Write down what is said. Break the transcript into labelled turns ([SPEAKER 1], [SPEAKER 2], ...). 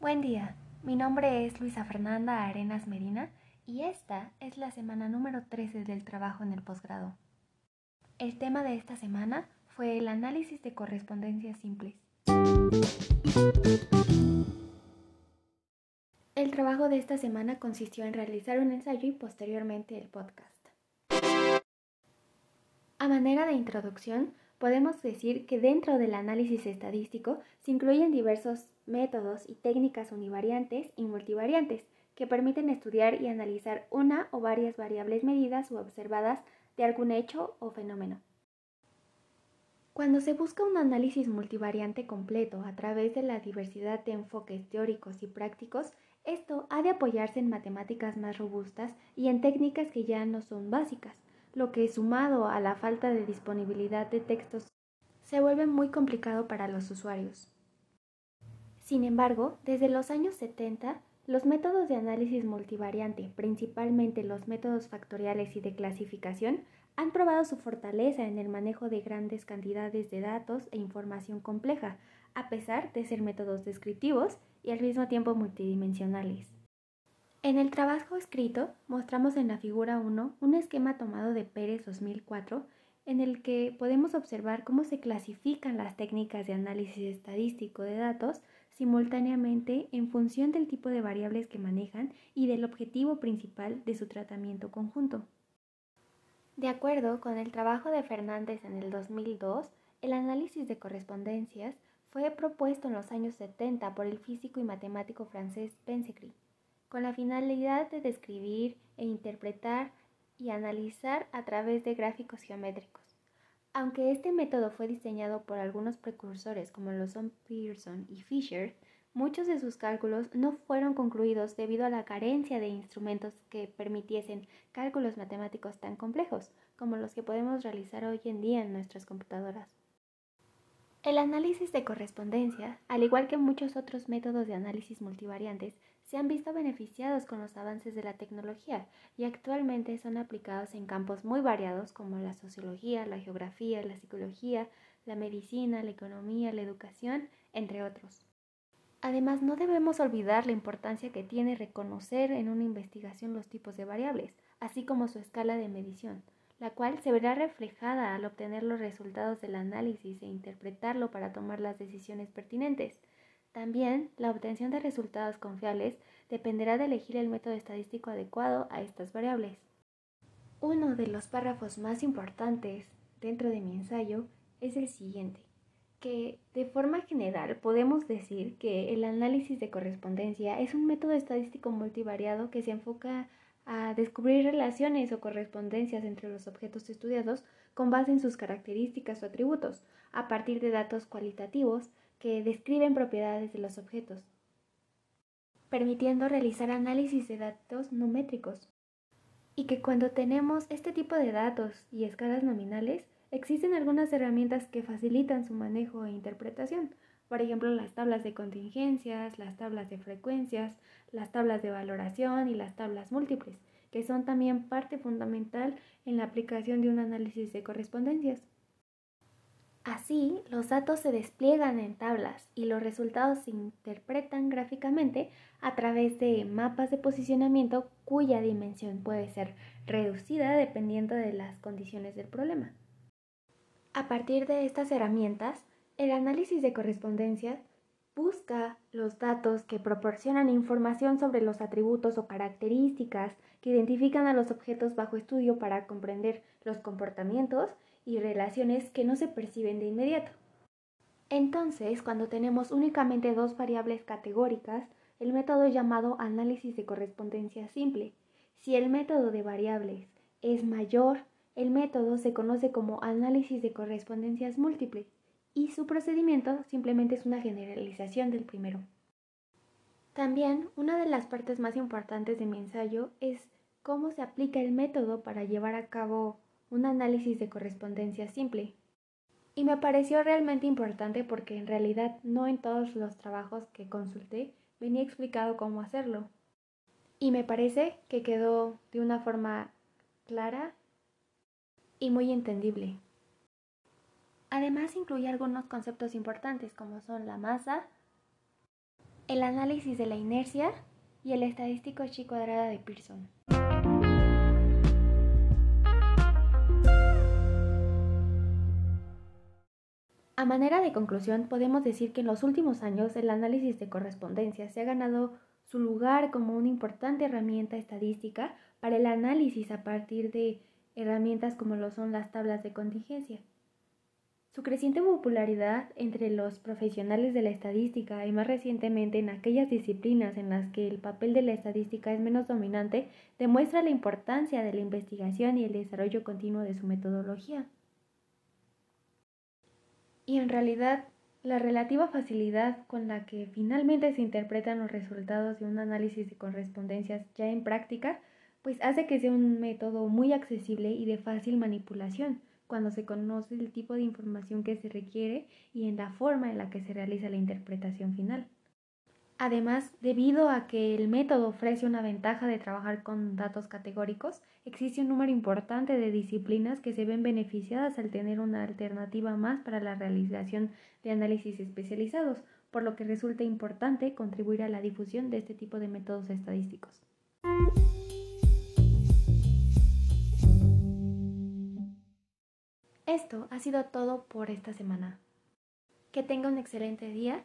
[SPEAKER 1] Buen día, mi nombre es Luisa Fernanda Arenas Medina y esta es la semana número 13 del trabajo en el posgrado. El tema de esta semana fue el análisis de correspondencias simples. El trabajo de esta semana consistió en realizar un ensayo y posteriormente el podcast. A manera de introducción, podemos decir que dentro del análisis estadístico se incluyen diversos métodos y técnicas univariantes y multivariantes que permiten estudiar y analizar una o varias variables medidas o observadas de algún hecho o fenómeno. Cuando se busca un análisis multivariante completo a través de la diversidad de enfoques teóricos y prácticos, esto ha de apoyarse en matemáticas más robustas y en técnicas que ya no son básicas, lo que sumado a la falta de disponibilidad de textos se vuelve muy complicado para los usuarios. Sin embargo, desde los años 70, los métodos de análisis multivariante, principalmente los métodos factoriales y de clasificación, han probado su fortaleza en el manejo de grandes cantidades de datos e información compleja, a pesar de ser métodos descriptivos y al mismo tiempo multidimensionales. En el trabajo escrito mostramos en la figura 1 un esquema tomado de Pérez 2004 en el que podemos observar cómo se clasifican las técnicas de análisis estadístico de datos simultáneamente en función del tipo de variables que manejan y del objetivo principal de su tratamiento conjunto. De acuerdo con el trabajo de Fernández en el 2002, el análisis de correspondencias fue propuesto en los años 70 por el físico y matemático francés Pensecry, con la finalidad de describir e interpretar y analizar a través de gráficos geométricos. Aunque este método fue diseñado por algunos precursores como lo son Pearson y Fisher, muchos de sus cálculos no fueron concluidos debido a la carencia de instrumentos que permitiesen cálculos matemáticos tan complejos como los que podemos realizar hoy en día en nuestras computadoras. El análisis de correspondencia, al igual que muchos otros métodos de análisis multivariantes, se han visto beneficiados con los avances de la tecnología y actualmente son aplicados en campos muy variados como la sociología, la geografía, la psicología, la medicina, la economía, la educación, entre otros. Además, no debemos olvidar la importancia que tiene reconocer en una investigación los tipos de variables, así como su escala de medición, la cual se verá reflejada al obtener los resultados del análisis e interpretarlo para tomar las decisiones pertinentes. También, la obtención de resultados confiables dependerá de elegir el método estadístico adecuado a estas variables. Uno de los párrafos más importantes dentro de mi ensayo es el siguiente, que de forma general podemos decir que el análisis de correspondencia es un método estadístico multivariado que se enfoca a descubrir relaciones o correspondencias entre los objetos estudiados con base en sus características o atributos, a partir de datos cualitativos que describen propiedades de los objetos, permitiendo realizar análisis de datos numétricos. Y que cuando tenemos este tipo de datos y escalas nominales, existen algunas herramientas que facilitan su manejo e interpretación, por ejemplo las tablas de contingencias, las tablas de frecuencias, las tablas de valoración y las tablas múltiples, que son también parte fundamental en la aplicación de un análisis de correspondencias. Así, los datos se despliegan en tablas y los resultados se interpretan gráficamente a través de mapas de posicionamiento cuya dimensión puede ser reducida dependiendo de las condiciones del problema. A partir de estas herramientas, el análisis de correspondencia busca los datos que proporcionan información sobre los atributos o características que identifican a los objetos bajo estudio para comprender los comportamientos y relaciones que no se perciben de inmediato. Entonces, cuando tenemos únicamente dos variables categóricas, el método llamado análisis de correspondencia simple. Si el método de variables es mayor, el método se conoce como análisis de correspondencias múltiples y su procedimiento simplemente es una generalización del primero. También una de las partes más importantes de mi ensayo es cómo se aplica el método para llevar a cabo un análisis de correspondencia simple. Y me pareció realmente importante porque en realidad no en todos los trabajos que consulté venía explicado cómo hacerlo. Y me parece que quedó de una forma clara y muy entendible. Además incluye algunos conceptos importantes como son la masa, el análisis de la inercia y el estadístico chi cuadrada de Pearson. A manera de conclusión, podemos decir que en los últimos años el análisis de correspondencia se ha ganado su lugar como una importante herramienta estadística para el análisis a partir de herramientas como lo son las tablas de contingencia. Su creciente popularidad entre los profesionales de la estadística y más recientemente en aquellas disciplinas en las que el papel de la estadística es menos dominante demuestra la importancia de la investigación y el desarrollo continuo de su metodología. Y en realidad, la relativa facilidad con la que finalmente se interpretan los resultados de un análisis de correspondencias ya en práctica, pues hace que sea un método muy accesible y de fácil manipulación cuando se conoce el tipo de información que se requiere y en la forma en la que se realiza la interpretación final. Además, debido a que el método ofrece una ventaja de trabajar con datos categóricos, existe un número importante de disciplinas que se ven beneficiadas al tener una alternativa más para la realización de análisis especializados, por lo que resulta importante contribuir a la difusión de este tipo de métodos estadísticos. Esto ha sido todo por esta semana. Que tenga un excelente día